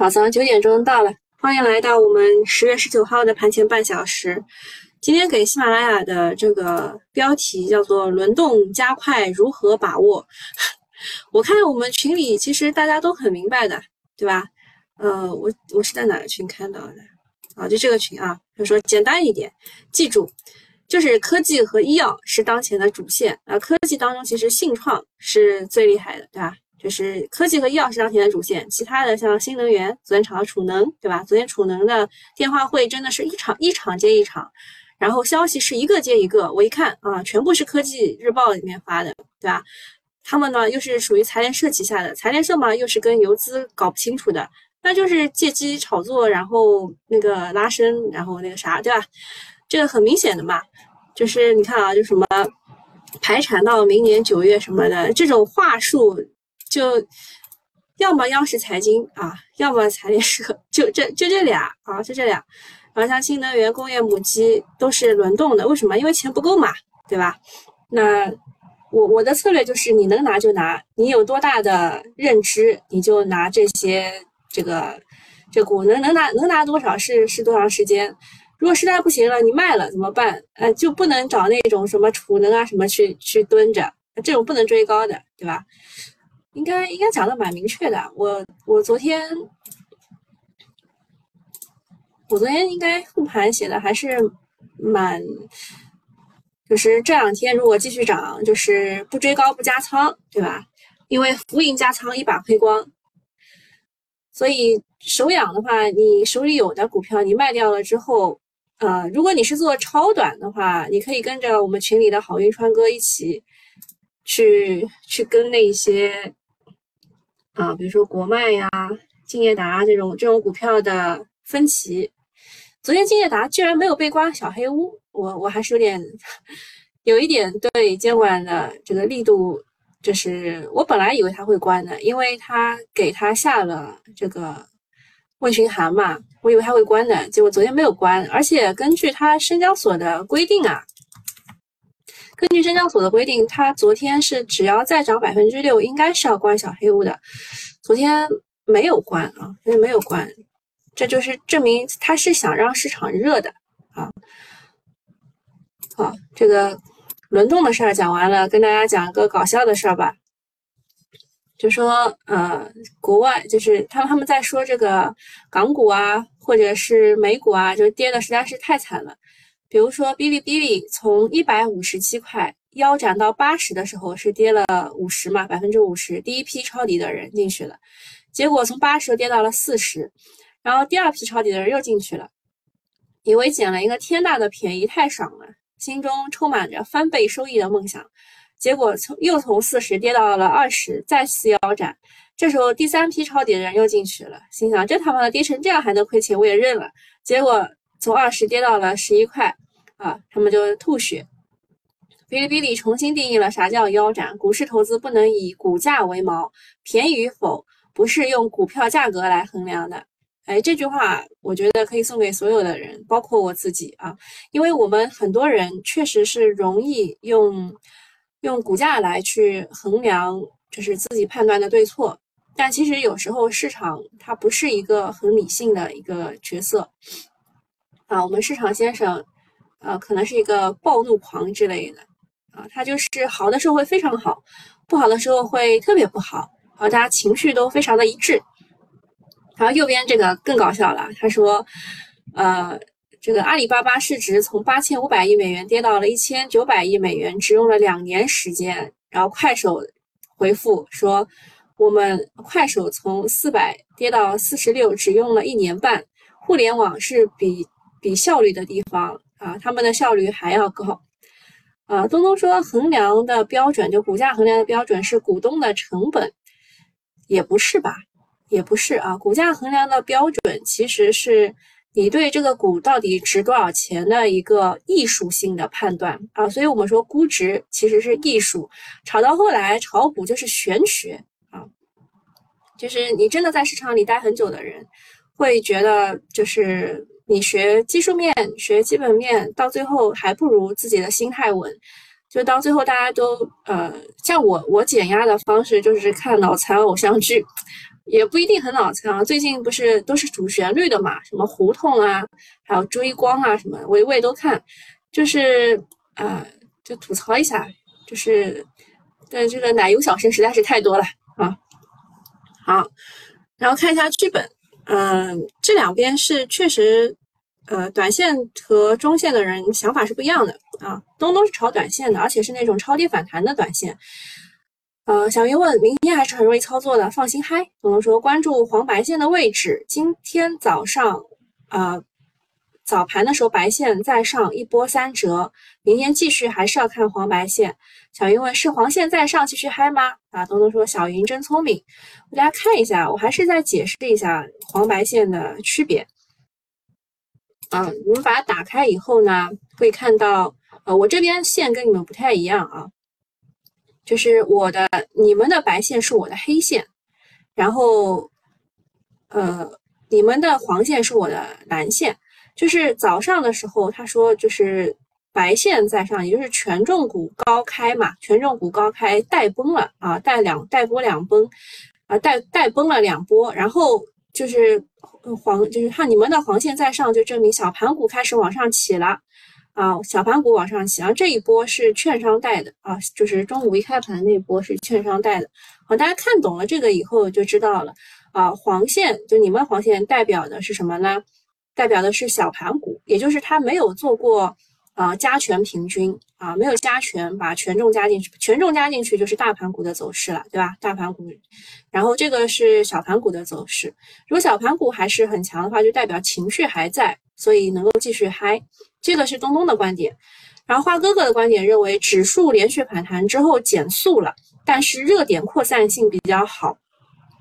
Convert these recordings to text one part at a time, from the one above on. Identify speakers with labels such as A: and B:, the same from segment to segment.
A: 早上九点钟到了，欢迎来到我们十月十九号的盘前半小时。今天给喜马拉雅的这个标题叫做“轮动加快如何把握”。我看我们群里其实大家都很明白的，对吧？呃，我我是在哪个群看到的？啊，就这个群啊。就说简单一点，记住，就是科技和医药是当前的主线啊。科技当中其实信创是最厉害的，对吧？就是科技和医药是当前的主线，其他的像新能源，昨天炒的储能，对吧？昨天储能的电话会真的是一场一场接一场，然后消息是一个接一个，我一看啊，全部是科技日报里面发的，对吧？他们呢又是属于财联社旗下的，财联社嘛又是跟游资搞不清楚的，那就是借机炒作，然后那个拉升，然后那个啥，对吧？这个很明显的嘛，就是你看啊，就什么排产到明年九月什么的这种话术。就要么央视财经啊，要么财联社，就这就这俩啊，就这俩。然后像新能源、工业母机都是轮动的，为什么？因为钱不够嘛，对吧？那我我的策略就是，你能拿就拿，你有多大的认知，你就拿这些这个这股能能拿能拿多少是是多长时间。如果实在不行了，你卖了怎么办？呃，就不能找那种什么储能啊什么去去蹲着，这种不能追高的，对吧？应该应该讲的蛮明确的，我我昨天我昨天应该复盘写的还是蛮，就是这两天如果继续涨，就是不追高不加仓，对吧？因为浮盈加仓一把亏光，所以手痒的话，你手里有的股票你卖掉了之后，呃，如果你是做超短的话，你可以跟着我们群里的好运川哥一起去去跟那些。啊，比如说国脉呀、敬业达这种这种股票的分歧，昨天敬业达居然没有被关小黑屋，我我还是有点有一点对监管的这个力度，就是我本来以为他会关的，因为他给他下了这个问询函嘛，我以为他会关的，结果昨天没有关，而且根据他深交所的规定啊。根据深交所的规定，它昨天是只要再涨百分之六，应该是要关小黑屋的。昨天没有关啊，昨天没有关，这就是证明它是想让市场热的啊。好，这个轮动的事儿讲完了，跟大家讲一个搞笑的事儿吧。就说呃，国外就是他们他们在说这个港股啊，或者是美股啊，就跌的实在是太惨了。比如说，哔哩哔哩从一百五十七块腰斩到八十的时候是跌了五十嘛，百分之五十。第一批抄底的人进去了，结果从八十跌到了四十，然后第二批抄底的人又进去了，以为捡了一个天大的便宜，太爽了，心中充满着翻倍收益的梦想。结果从又从四十跌到了二十，再次腰斩。这时候第三批抄底的人又进去了，心想这他妈的跌成这样还能亏钱，我也认了。结果。从二十跌到了十一块，啊，他们就吐血。哔哩哔哩重新定义了啥叫腰斩，股市投资不能以股价为锚，便宜与否不是用股票价格来衡量的。哎，这句话我觉得可以送给所有的人，包括我自己啊，因为我们很多人确实是容易用用股价来去衡量，就是自己判断的对错。但其实有时候市场它不是一个很理性的一个角色。啊，我们市场先生，呃，可能是一个暴怒狂之类的，啊，他就是好的时候会非常好，不好的时候会特别不好，啊，大家情绪都非常的一致。然后右边这个更搞笑了，他说，呃，这个阿里巴巴市值从八千五百亿美元跌到了一千九百亿美元，只用了两年时间。然后快手回复说，我们快手从四百跌到四十六，只用了一年半。互联网是比。比效率的地方啊，他们的效率还要高啊。东东说，衡量的标准就股价衡量的标准是股东的成本，也不是吧？也不是啊。股价衡量的标准其实是你对这个股到底值多少钱的一个艺术性的判断啊。所以我们说估值其实是艺术，炒到后来炒股就是玄学啊。就是你真的在市场里待很久的人，会觉得就是。你学技术面，学基本面，到最后还不如自己的心态稳。就到最后，大家都呃，像我，我减压的方式就是看脑残偶像剧，也不一定很脑残啊。最近不是都是主旋律的嘛，什么胡同啊，还有追光啊，什么维维都看，就是呃，就吐槽一下，就是对这个奶油小生实在是太多了啊。好，然后看一下剧本，嗯，这两边是确实。呃，短线和中线的人想法是不一样的啊。东东是炒短线的，而且是那种超跌反弹的短线。呃，小云问，明天还是很容易操作的，放心嗨。东东说，关注黄白线的位置。今天早上啊，早盘的时候白线再上一波三折，明天继续还是要看黄白线。小云问，是黄线再上继续嗨吗？啊，东东说，小云真聪明。大家看一下，我还是再解释一下黄白线的区别。啊，你们把它打开以后呢，会看到，呃，我这边线跟你们不太一样啊，就是我的你们的白线是我的黑线，然后，呃，你们的黄线是我的蓝线，就是早上的时候他说就是白线在上，也就是权重股高开嘛，权重股高开带崩了啊，带两带波两崩，啊带带崩了两波，然后就是。黄就是看你们的黄线在上，就证明小盘股开始往上起了啊！小盘股往上起，然后这一波是券商带的啊，就是中午一开盘那波是券商带的。好，大家看懂了这个以后就知道了啊。黄线就你们黄线代表的是什么呢？代表的是小盘股，也就是它没有做过。啊，加权平均啊，没有加权，把权重加进去，权重加进去就是大盘股的走势了，对吧？大盘股，然后这个是小盘股的走势。如果小盘股还是很强的话，就代表情绪还在，所以能够继续嗨。这个是东东的观点，然后花哥哥的观点认为，指数连续反弹之后减速了，但是热点扩散性比较好。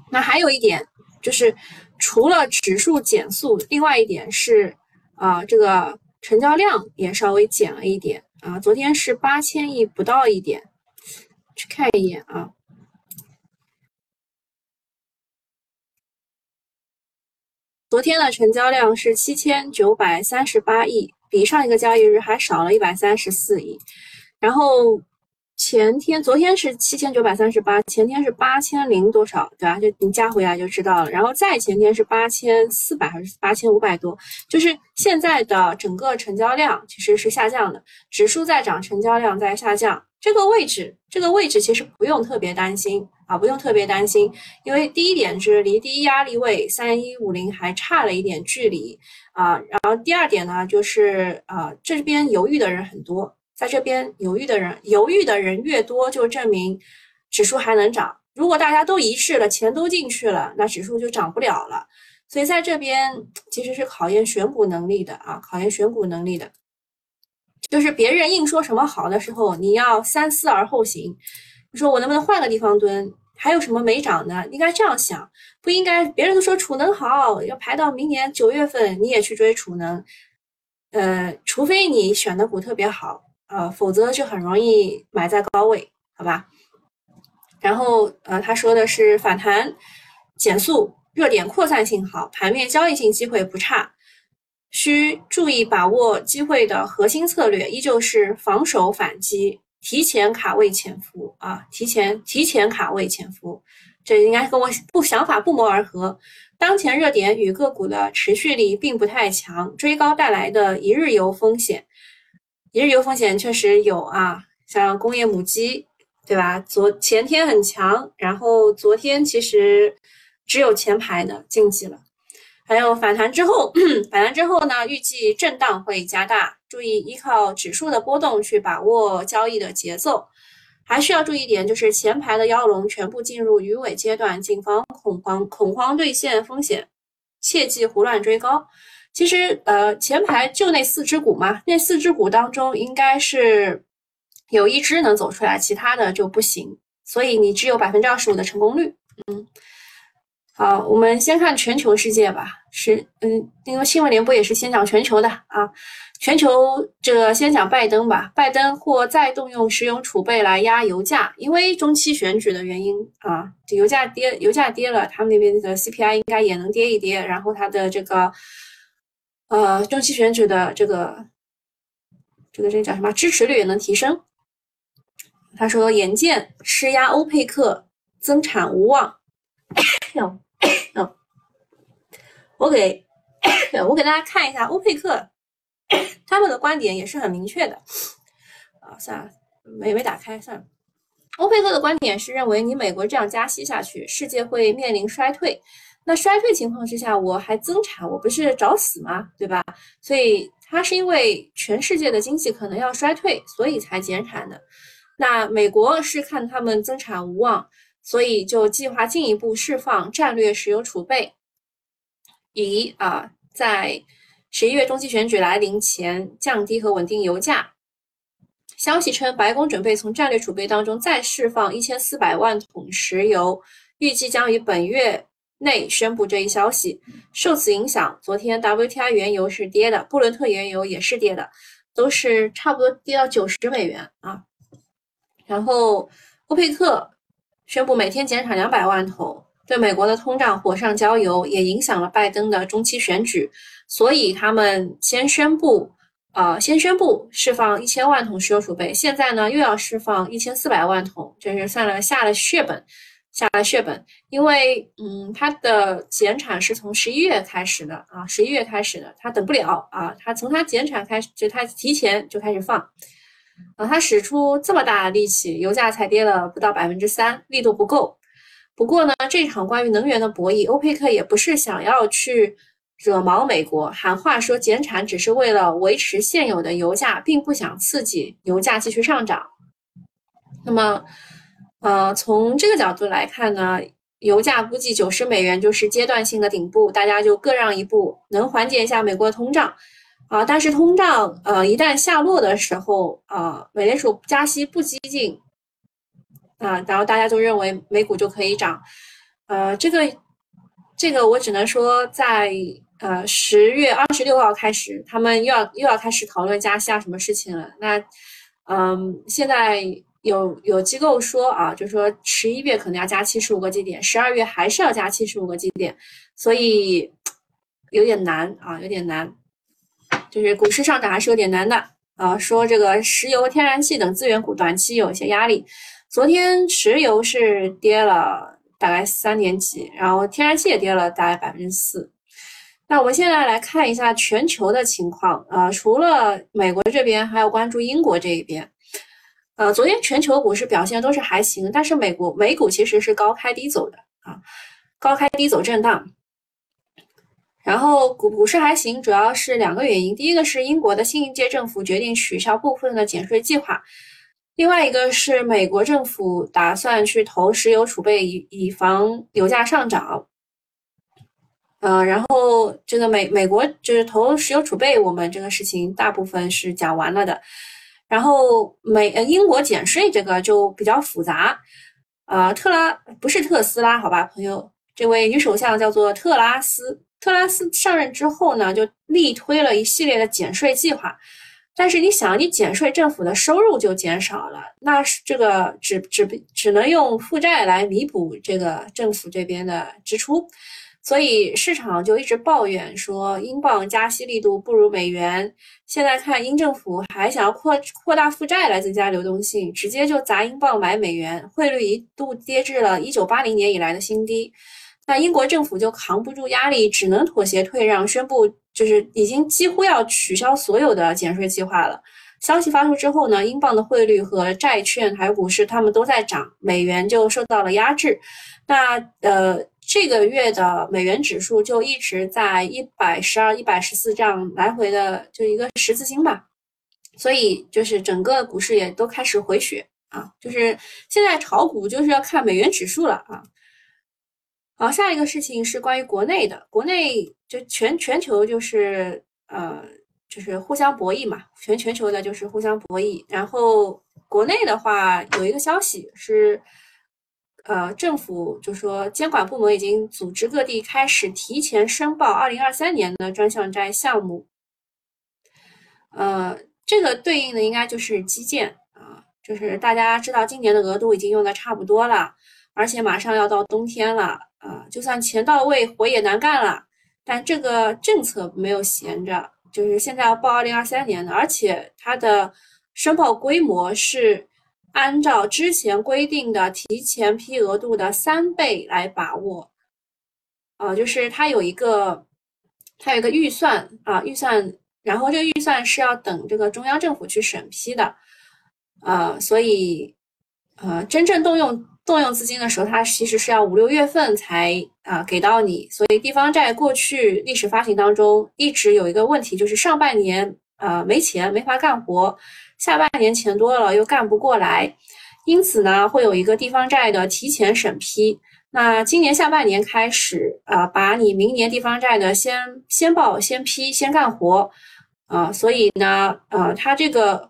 A: 那还有一点就是，除了指数减速，另外一点是啊，这个。成交量也稍微减了一点啊，昨天是八千亿不到一点，去看一眼啊。昨天的成交量是七千九百三十八亿，比上一个交易日还少了一百三十四亿，然后。前天、昨天是七千九百三十八，前天是八千零多少，对吧？就你加回来就知道了。然后再前天是八千四百还是八千五百多？就是现在的整个成交量其实是下降的，指数在涨，成交量在下降。这个位置，这个位置其实不用特别担心啊，不用特别担心，因为第一点是离第一压力位三一五零还差了一点距离啊。然后第二点呢，就是啊这边犹豫的人很多。在这边犹豫的人，犹豫的人越多，就证明指数还能涨。如果大家都一致了，钱都进去了，那指数就涨不了了。所以在这边其实是考验选股能力的啊，考验选股能力的。就是别人硬说什么好的时候，你要三思而后行。你说我能不能换个地方蹲？还有什么没涨的？应该这样想，不应该别人都说储能好，要排到明年九月份，你也去追储能。呃，除非你选的股特别好。呃，否则就很容易买在高位，好吧？然后呃，他说的是反弹减速，热点扩散性好，盘面交易性机会不差，需注意把握机会的核心策略依旧是防守反击，提前卡位潜伏啊，提前提前卡位潜伏，这应该跟我不想法不谋而合。当前热点与个股的持续力并不太强，追高带来的一日游风险。一日游风险确实有啊，像工业母机，对吧？昨前天很强，然后昨天其实只有前排的晋级了。还有反弹之后，反弹之后呢，预计震荡会加大，注意依靠指数的波动去把握交易的节奏。还需要注意一点，就是前排的妖龙全部进入鱼尾阶段，谨防恐慌恐慌兑现风险，切忌胡乱追高。其实，呃，前排就那四只股嘛，那四只股当中应该是有一只能走出来，其他的就不行。所以你只有百分之二十五的成功率。嗯，好，我们先看全球世界吧。是，嗯，因为新闻联播也是先讲全球的啊。全球这个先讲拜登吧。拜登或再动用石油储备来压油价，因为中期选举的原因啊，这油价跌，油价跌了，他们那边的 CPI 应该也能跌一跌，然后它的这个。呃，中期选举的这个这个这个叫什么？支持率也能提升。他说，眼见施压欧佩克增产无望，嗯，我给我给大家看一下欧佩克他们的观点也是很明确的啊，算了，没没打开，算了。欧佩克的观点是认为，你美国这样加息下去，世界会面临衰退。那衰退情况之下，我还增产，我不是找死吗？对吧？所以它是因为全世界的经济可能要衰退，所以才减产的。那美国是看他们增产无望，所以就计划进一步释放战略石油储备，以啊在十一月中期选举来临前降低和稳定油价。消息称，白宫准备从战略储备当中再释放一千四百万桶石油，预计将于本月内宣布这一消息。受此影响，昨天 WTI 原油是跌的，布伦特原油也是跌的，都是差不多跌到九十美元啊。然后，欧佩克宣布每天减产两百万桶，对美国的通胀火上浇油，也影响了拜登的中期选举，所以他们先宣布。呃，先宣布释放一千万桶石油储备，现在呢又要释放一千四百万桶，就是算了下了血本，下了血本。因为嗯，它的减产是从十一月开始的啊，十一月开始的，它等不了啊，它从它减产开始，就它提前就开始放，啊，它使出这么大的力气，油价才跌了不到百分之三，力度不够。不过呢，这场关于能源的博弈，欧佩克也不是想要去。惹毛美国，喊话说减产只是为了维持现有的油价，并不想刺激油价继续上涨。那么，呃，从这个角度来看呢，油价估计九十美元就是阶段性的顶部，大家就各让一步，能缓解一下美国的通胀啊。但是通胀呃一旦下落的时候啊，美联储加息不激进啊，然后大家就认为美股就可以涨。呃，这个这个我只能说在。呃，十月二十六号开始，他们又要又要开始讨论加息啊，什么事情了？那，嗯，现在有有机构说啊，就说十一月可能要加七十五个基点，十二月还是要加七十五个基点，所以有点难啊，有点难，就是股市上涨还是有点难的啊。说这个石油、天然气等资源股短期有一些压力，昨天石油是跌了大概三点几，然后天然气也跌了大概百分之四。那我们现在来看一下全球的情况啊，除了美国这边，还要关注英国这一边。呃，昨天全球股市表现都是还行，但是美国美股其实是高开低走的啊，高开低走震荡。然后股股市还行，主要是两个原因，第一个是英国的新一届政府决定取消部分的减税计划，另外一个是美国政府打算去投石油储备，以以防油价上涨。呃，然后这个美美国就是投石油储备，我们这个事情大部分是讲完了的。然后美呃英国减税这个就比较复杂。呃，特拉不是特斯拉，好吧，朋友，这位女首相叫做特拉斯。特拉斯上任之后呢，就力推了一系列的减税计划。但是你想，你减税，政府的收入就减少了，那这个只只只能用负债来弥补这个政府这边的支出。所以市场就一直抱怨说，英镑加息力度不如美元。现在看英政府还想要扩扩大负债来增加流动性，直接就砸英镑买美元，汇率一度跌至了一九八零年以来的新低。那英国政府就扛不住压力，只能妥协退让，宣布就是已经几乎要取消所有的减税计划了。消息发出之后呢，英镑的汇率和债券还有股市他们都在涨，美元就受到了压制。那呃。这个月的美元指数就一直在一百十二、一百十四这样来回的，就一个十字星吧。所以就是整个股市也都开始回血啊，就是现在炒股就是要看美元指数了啊。好，下一个事情是关于国内的，国内就全全球就是呃就是互相博弈嘛，全全球的就是互相博弈。然后国内的话有一个消息是。呃，政府就说监管部门已经组织各地开始提前申报二零二三年的专项债项目。呃，这个对应的应该就是基建啊，就是大家知道今年的额度已经用的差不多了，而且马上要到冬天了啊，就算钱到位，活也难干了。但这个政策没有闲着，就是现在要报二零二三年的，而且它的申报规模是。按照之前规定的提前批额度的三倍来把握，啊，就是它有一个它有一个预算啊，预算，然后这个预算是要等这个中央政府去审批的，啊，所以呃，真正动用动用资金的时候，它其实是要五六月份才啊给到你，所以地方债过去历史发行当中一直有一个问题，就是上半年啊没钱没法干活，下半年钱多了又干不过来。因此呢，会有一个地方债的提前审批。那今年下半年开始，啊，把你明年地方债的先先报、先批、先干活，啊，所以呢，呃，它这个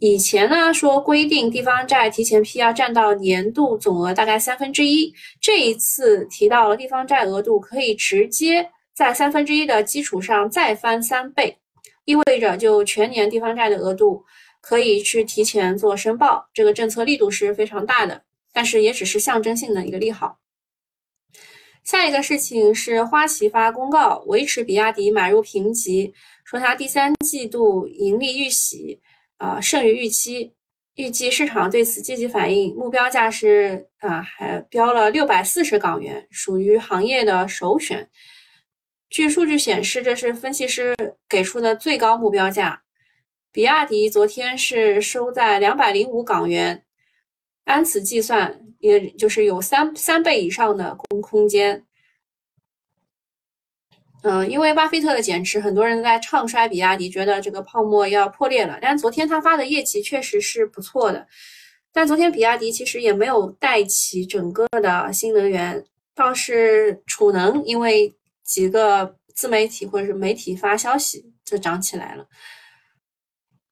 A: 以前呢说规定地方债提前批要占到年度总额大概三分之一，这一次提到了地方债额度可以直接在三分之一的基础上再翻三倍，意味着就全年地方债的额度。可以去提前做申报，这个政策力度是非常大的，但是也只是象征性的一个利好。下一个事情是花旗发公告维持比亚迪买入评级，说它第三季度盈利预喜啊胜于预期，预计市场对此积极反应，目标价是啊还标了六百四十港元，属于行业的首选。据数据显示，这是分析师给出的最高目标价。比亚迪昨天是收在两百零五港元，按此计算，也就是有三三倍以上的空空间。嗯，因为巴菲特的减持，很多人在唱衰比亚迪，觉得这个泡沫要破裂了。但昨天他发的业绩确实是不错的，但昨天比亚迪其实也没有带起整个的新能源，倒是储能，因为几个自媒体或者是媒体发消息就涨起来了。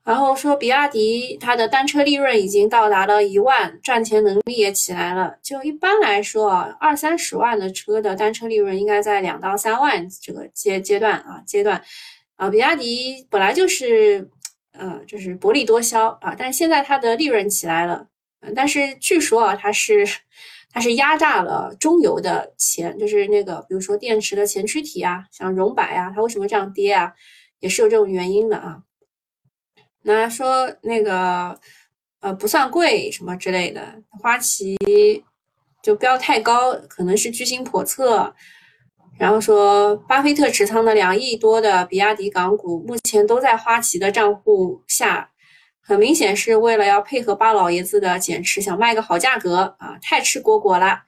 A: 然后说，比亚迪它的单车利润已经到达了一万，赚钱能力也起来了。就一般来说啊，二三十万的车的单车利润应该在两到三万这个阶阶段啊阶段。啊，比亚迪本来就是，呃，就是薄利多销啊，但是现在它的利润起来了。但是据说啊，它是 它是压榨了中游的钱，就是那个比如说电池的前驱体啊，像荣百啊，它为什么这样跌啊，也是有这种原因的啊。那说那个，呃，不算贵什么之类的，花旗就标太高，可能是居心叵测。然后说，巴菲特持仓的两亿多的比亚迪港股，目前都在花旗的账户下，很明显是为了要配合巴老爷子的减持，想卖个好价格啊，太吃果果了。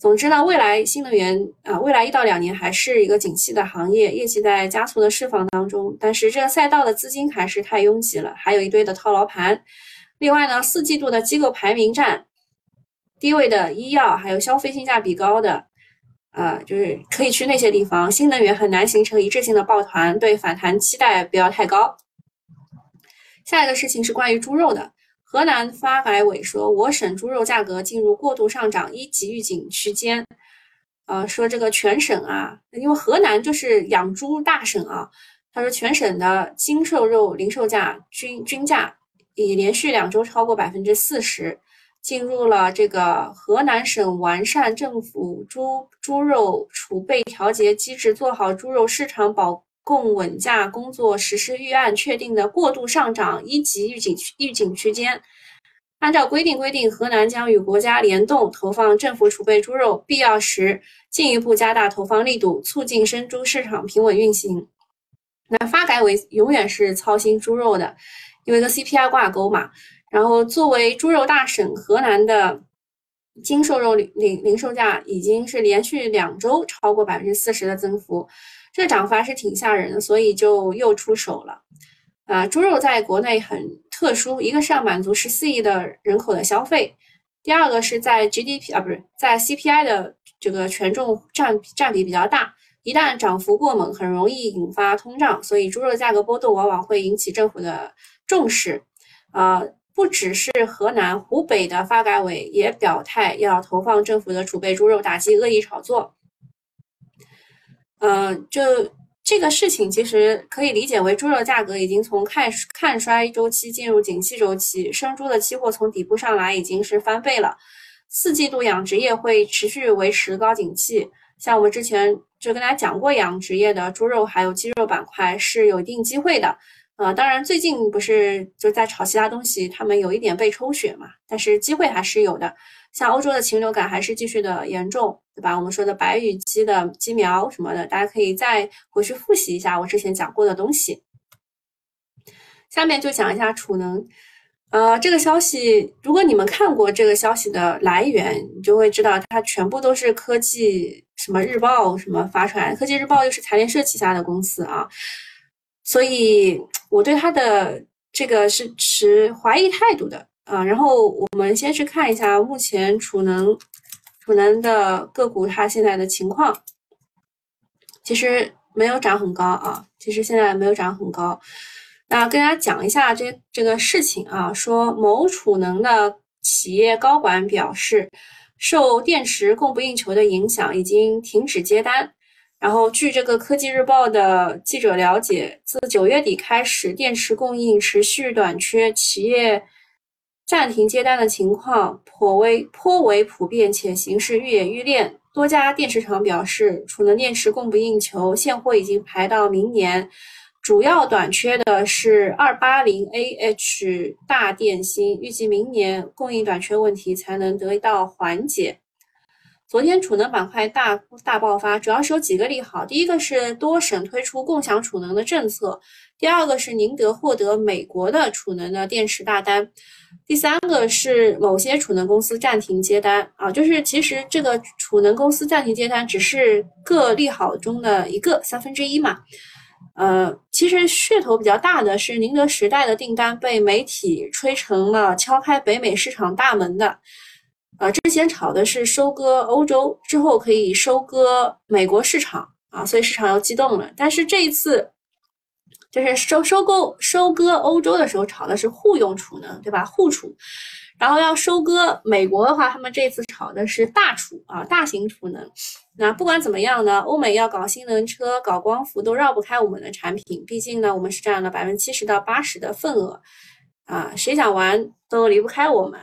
A: 总之呢，未来新能源啊，未来一到两年还是一个景气的行业，业绩在加速的释放当中。但是这个赛道的资金还是太拥挤了，还有一堆的套牢盘。另外呢，四季度的机构排名战，低位的医药还有消费性价比高的，啊，就是可以去那些地方。新能源很难形成一致性的抱团，对反弹期待不要太高。下一个事情是关于猪肉的。河南发改委说，我省猪肉价格进入过度上涨一级预警区间。呃，说这个全省啊，因为河南就是养猪大省啊，他说全省的精瘦肉零售价均均价已连续两周超过百分之四十，进入了这个河南省完善政府猪猪肉储备调节机制，做好猪肉市场保。供稳价工作实施预案确定的过度上涨一级预警预警区间，按照规定规定，河南将与国家联动投放政府储备猪肉，必要时进一步加大投放力度，促进生猪市场平稳运行。那发改委永远是操心猪肉的，因为跟 CPI 挂钩嘛。然后作为猪肉大省，河南的精瘦肉零零零售价已经是连续两周超过百分之四十的增幅。这涨幅还是挺吓人的，所以就又出手了。啊，猪肉在国内很特殊，一个是要满足十四亿的人口的消费，第二个是在 GDP 啊，不是在 CPI 的这个权重占占比比较大，一旦涨幅过猛，很容易引发通胀，所以猪肉价格波动往往会引起政府的重视。啊，不只是河南、湖北的发改委也表态要投放政府的储备猪肉，打击恶意炒作。嗯，就这个事情，其实可以理解为猪肉价格已经从看看衰周期进入景气周期，生猪的期货从底部上来已经是翻倍了。四季度养殖业会持续维持高景气，像我们之前就跟大家讲过，养殖业的猪肉还有鸡肉板块是有一定机会的。呃，当然最近不是就在炒其他东西，他们有一点被抽血嘛，但是机会还是有的。像欧洲的禽流感还是继续的严重，对吧？我们说的白羽鸡的鸡苗什么的，大家可以再回去复习一下我之前讲过的东西。下面就讲一下储能，呃，这个消息，如果你们看过这个消息的来源，你就会知道它全部都是科技什么日报什么发出来，科技日报又是财联社旗下的公司啊。所以我对它的这个是持怀疑态度的啊。然后我们先去看一下目前储能储能的个股它现在的情况，其实没有涨很高啊，其实现在没有涨很高。那跟大家讲一下这这个事情啊，说某储能的企业高管表示，受电池供不应求的影响，已经停止接单。然后，据这个科技日报的记者了解，自九月底开始，电池供应持续短缺，企业暂停接单的情况颇为颇为普遍，且形势愈演愈烈。多家电池厂表示，储能电池供不应求，现货已经排到明年。主要短缺的是二八零 AH 大电芯，预计明年供应短缺问题才能得到缓解。昨天储能板块大大爆发，主要是有几个利好。第一个是多省推出共享储能的政策，第二个是宁德获得美国的储能的电池大单，第三个是某些储能公司暂停接单啊。就是其实这个储能公司暂停接单只是各利好中的一个三分之一嘛。呃，其实噱头比较大的是宁德时代的订单被媒体吹成了敲开北美市场大门的。呃，之前炒的是收割欧洲之后可以收割美国市场啊，所以市场又激动了。但是这一次就是收收购收割欧洲的时候炒的是互用储能，对吧？互储，然后要收割美国的话，他们这次炒的是大储啊，大型储能。那不管怎么样呢，欧美要搞新能源车、搞光伏都绕不开我们的产品，毕竟呢，我们是占了百分之七十到八十的份额啊，谁想玩都离不开我们。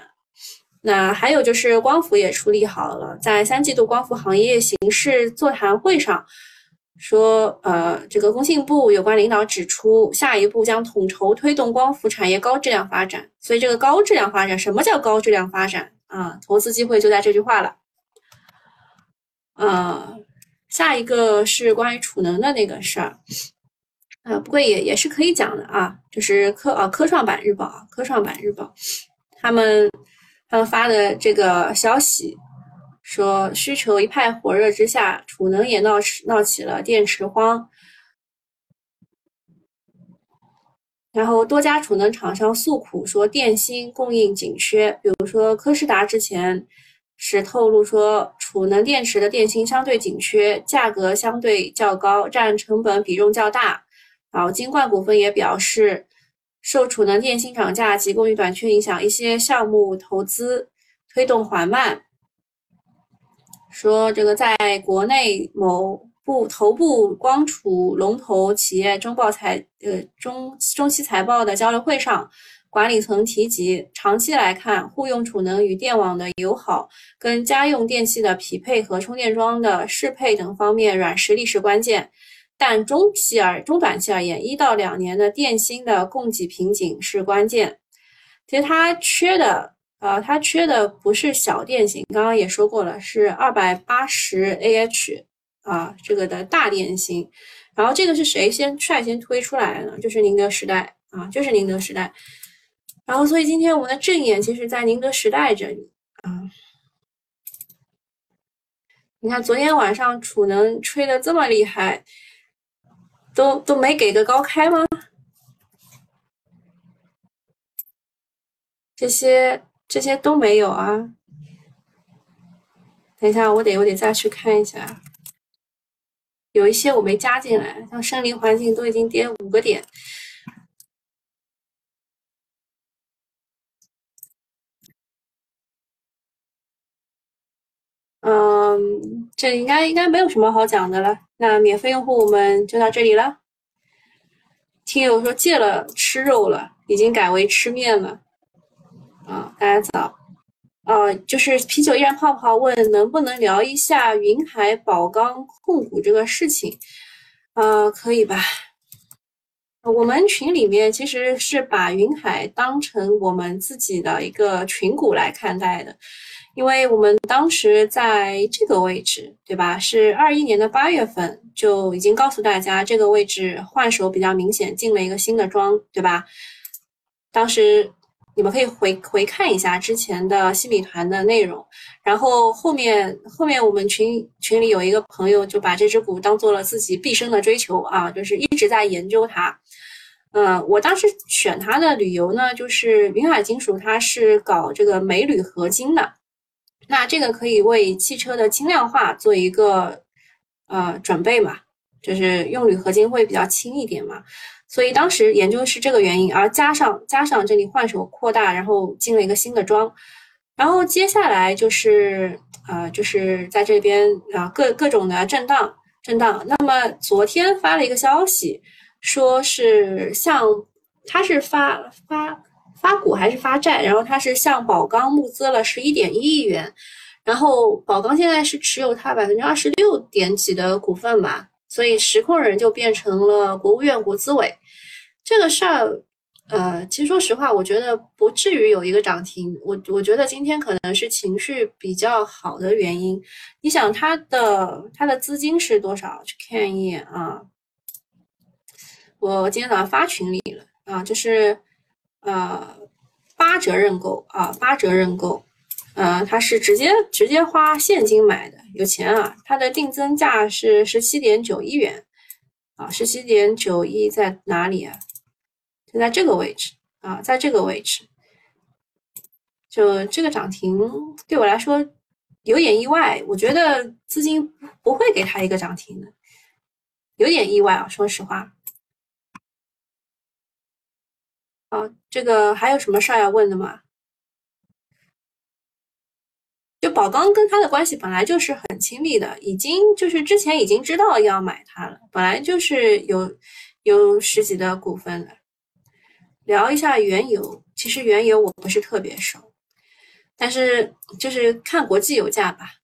A: 那还有就是光伏也处理好了，在三季度光伏行业形势座谈会上说，呃，这个工信部有关领导指出，下一步将统筹推动光伏产业高质量发展。所以这个高质量发展，什么叫高质量发展啊？投资机会就在这句话了。呃，下一个是关于储能的那个事儿，啊，不过也也是可以讲的啊，就是科啊科创板日报，科创板日报他们。他们发的这个消息说，需求一派火热之下，储能也闹闹起了电池荒。然后多家储能厂商诉苦说，电芯供应紧缺。比如说科士达之前是透露说，储能电池的电芯相对紧缺，价格相对较高，占成本比重较大。然后金冠股份也表示。受储能电芯涨价及供应短缺影响，一些项目投资推动缓慢。说这个在国内某部头部光储龙头企业中报财呃中中期财报的交流会上，管理层提及，长期来看，户用储能与电网的友好，跟家用电器的匹配和充电桩的适配等方面软实力是关键。但中期而中短期而言，一到两年的电芯的供给瓶颈是关键。其实它缺的，呃，它缺的不是小电芯，刚刚也说过了，是二百八十 Ah 啊，这个的大电芯。然后这个是谁先率先推出来的呢？就是宁德时代啊，就是宁德时代。然后所以今天我们的正眼其实在宁德时代这里啊。你看昨天晚上储能吹的这么厉害。都都没给个高开吗？这些这些都没有啊！等一下，我得我得再去看一下，有一些我没加进来，像森林环境都已经跌五个点。嗯，这应该应该没有什么好讲的了。那免费用户我们就到这里了。听友说戒了吃肉了，已经改为吃面了。啊，大家早。啊，就是啤酒依然泡泡问能不能聊一下云海宝钢控股这个事情？啊，可以吧？我们群里面其实是把云海当成我们自己的一个群股来看待的，因为我们当时在这个位置，对吧？是二一年的八月份就已经告诉大家，这个位置换手比较明显，进了一个新的庄，对吧？当时。你们可以回回看一下之前的新米团的内容，然后后面后面我们群群里有一个朋友就把这只股当做了自己毕生的追求啊，就是一直在研究它。嗯，我当时选它的理由呢，就是云海金属它是搞这个镁铝合金的，那这个可以为汽车的轻量化做一个呃准备嘛，就是用铝合金会比较轻一点嘛。所以当时研究是这个原因，而加上加上这里换手扩大，然后进了一个新的庄，然后接下来就是呃就是在这边啊各各种的震荡震荡。那么昨天发了一个消息，说是像他是发发发股还是发债，然后他是向宝钢募资了十一点一亿元，然后宝钢现在是持有他百分之二十六点几的股份嘛。所以实控人就变成了国务院国资委，这个事儿，呃，其实说实话，我觉得不至于有一个涨停。我我觉得今天可能是情绪比较好的原因。你想它的它的资金是多少？去看一眼啊。我今天早上发群里了啊，就是呃八折认购啊，八折认购。呃，他是直接直接花现金买的，有钱啊！它的定增价是十七点九一元，啊，十七点九一在哪里啊？就在这个位置啊，在这个位置，就这个涨停对我来说有点意外，我觉得资金不会给他一个涨停的，有点意外啊，说实话。啊，这个还有什么事儿要问的吗？就宝钢跟他的关系本来就是很亲密的，已经就是之前已经知道要买它了，本来就是有有十几的股份的。聊一下原油，其实原油我不是特别熟，但是就是看国际油价吧。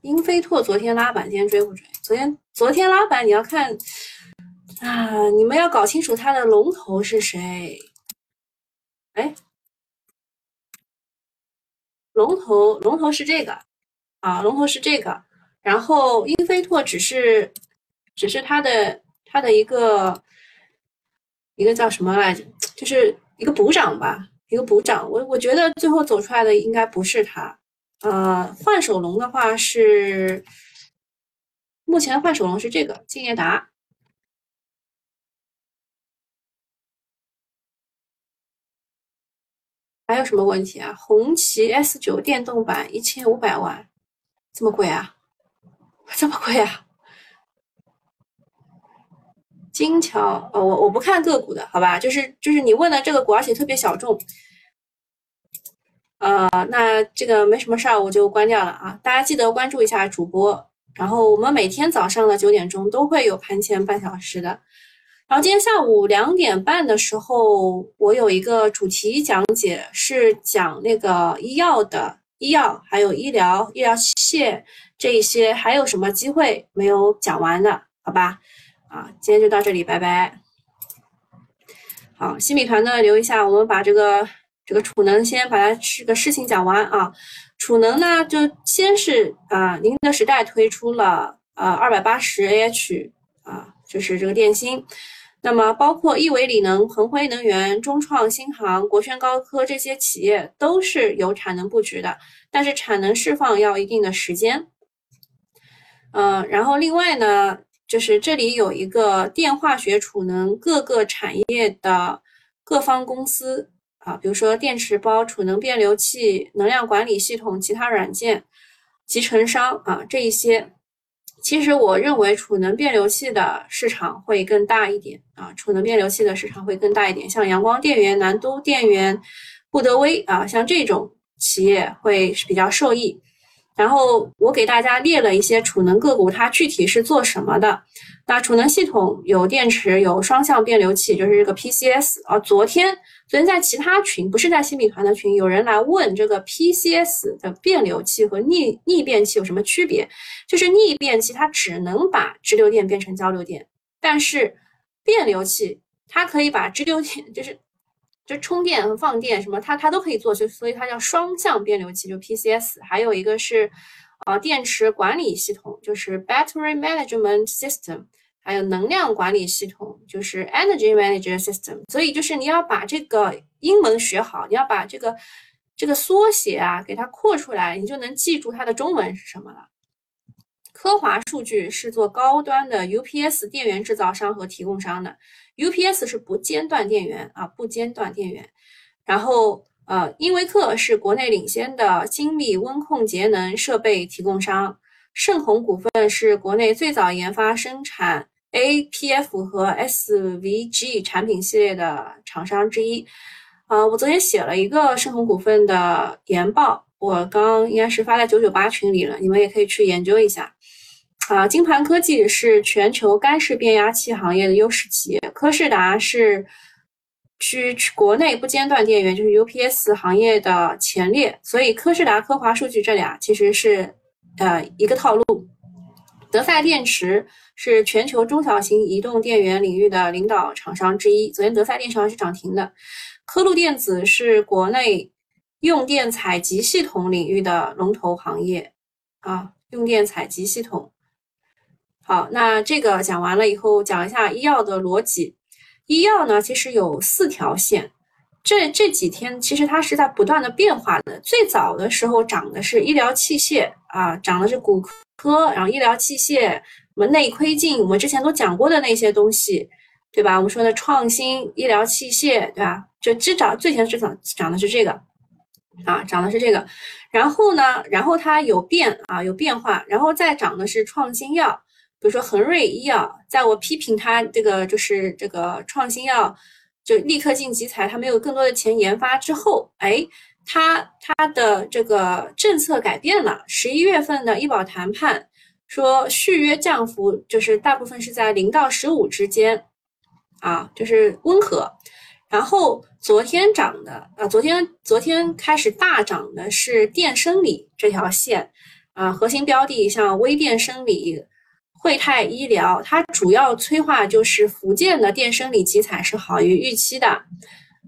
A: 英飞拓昨天拉板，今天追不追？昨天昨天拉板，你要看啊，你们要搞清楚它的龙头是谁。哎。龙头龙头是这个啊，龙头是这个，然后英飞拓只是只是它的它的一个一个叫什么来着，就是一个补涨吧，一个补涨。我我觉得最后走出来的应该不是它，呃，换手龙的话是目前换手龙是这个敬业达。还有什么问题啊？红旗 S 九电动版一千五百万，这么贵啊？这么贵啊？金桥，哦，我我不看个股的，好吧？就是就是你问的这个股，而且特别小众，呃，那这个没什么事儿，我就关掉了啊。大家记得关注一下主播，然后我们每天早上的九点钟都会有盘前半小时的。然后今天下午两点半的时候，我有一个主题讲解，是讲那个医药的医药，还有医疗、医疗器械这一些，还有什么机会没有讲完的？好吧，啊，今天就到这里，拜拜。好，新米团呢留一下，我们把这个这个储能先把它这个事情讲完啊。储能呢，就先是啊，宁德时代推出了啊二百八十 AH 啊，就是这个电芯。那么，包括亿维锂能、恒辉能源、中创新航、国轩高科这些企业都是有产能布局的，但是产能释放要一定的时间。嗯，然后另外呢，就是这里有一个电化学储能各个产业的各方公司啊，比如说电池包、储能变流器、能量管理系统、其他软件、集成商啊这一些。其实我认为储能变流器的市场会更大一点啊，储能变流器的市场会更大一点，像阳光电源、南都电源、布德威啊，像这种企业会比较受益。然后我给大家列了一些储能个股，它具体是做什么的。那储能系统有电池，有双向变流器，就是这个 PCS 啊。昨天昨天在其他群，不是在新米团的群，有人来问这个 PCS 的变流器和逆逆变器有什么区别？就是逆变器它只能把直流电变成交流电，但是变流器它可以把直流电，就是就充电和放电什么，它它都可以做，就所以它叫双向变流器，就 PCS。还有一个是啊电池管理系统，就是 Battery Management System。还有能量管理系统，就是 Energy Management System。所以就是你要把这个英文学好，你要把这个这个缩写啊给它扩出来，你就能记住它的中文是什么了。科华数据是做高端的 UPS 电源制造商和提供商的，UPS 是不间断电源啊，不间断电源。然后呃，英维克是国内领先的精密温控节能设备提供商，盛虹股份是国内最早研发生产。APF 和 SVG 产品系列的厂商之一，啊，我昨天写了一个盛虹股份的研报，我刚应该是发在九九八群里了，你们也可以去研究一下。啊，金盘科技是全球干式变压器行业的优势企业，科士达是居国内不间断电源，就是 UPS 行业的前列，所以科士达、科华数据这俩其实是呃一个套路。德赛电池。是全球中小型移动电源领域的领导厂商之一。昨天德赛电池还是涨停的。科路电子是国内用电采集系统领域的龙头行业啊，用电采集系统。好，那这个讲完了以后，讲一下医药的逻辑。医药呢，其实有四条线。这这几天其实它是在不断的变化的。最早的时候涨的是医疗器械啊，涨的是骨科，然后医疗器械。什么内窥镜，我们之前都讲过的那些东西，对吧？我们说的创新医疗器械，对吧？就只涨最先最早涨的是这个，啊，涨的是这个。然后呢，然后它有变啊，有变化，然后再涨的是创新药，比如说恒瑞医药，在我批评它这个就是这个创新药就立刻进集采，他没有更多的钱研发之后，哎，他他的这个政策改变了，十一月份的医保谈判。说续约降幅就是大部分是在零到十五之间，啊，就是温和。然后昨天涨的，啊，昨天昨天开始大涨的是电生理这条线，啊，核心标的像微电生理、汇泰医疗，它主要催化就是福建的电生理集采是好于预期的，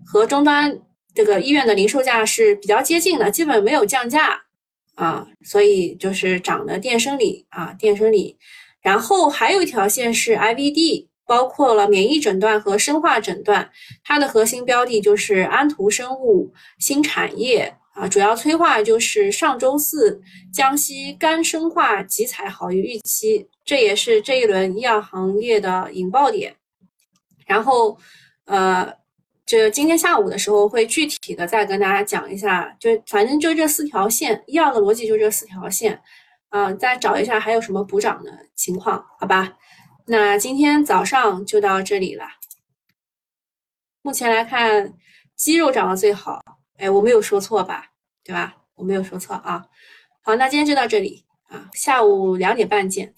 A: 和终端这个医院的零售价是比较接近的，基本没有降价。啊，所以就是涨的电生理啊，电生理，然后还有一条线是 IVD，包括了免疫诊断和生化诊断，它的核心标的就是安图生物新产业啊，主要催化就是上周四江西肝生化集采好于预期，这也是这一轮医药行业的引爆点，然后呃。这今天下午的时候会具体的再跟大家讲一下，就反正就这四条线，医药的逻辑就这四条线，啊，再找一下还有什么补涨的情况，好吧？那今天早上就到这里了。目前来看，鸡肉涨得最好，哎，我没有说错吧？对吧？我没有说错啊。好，那今天就到这里啊，下午两点半见。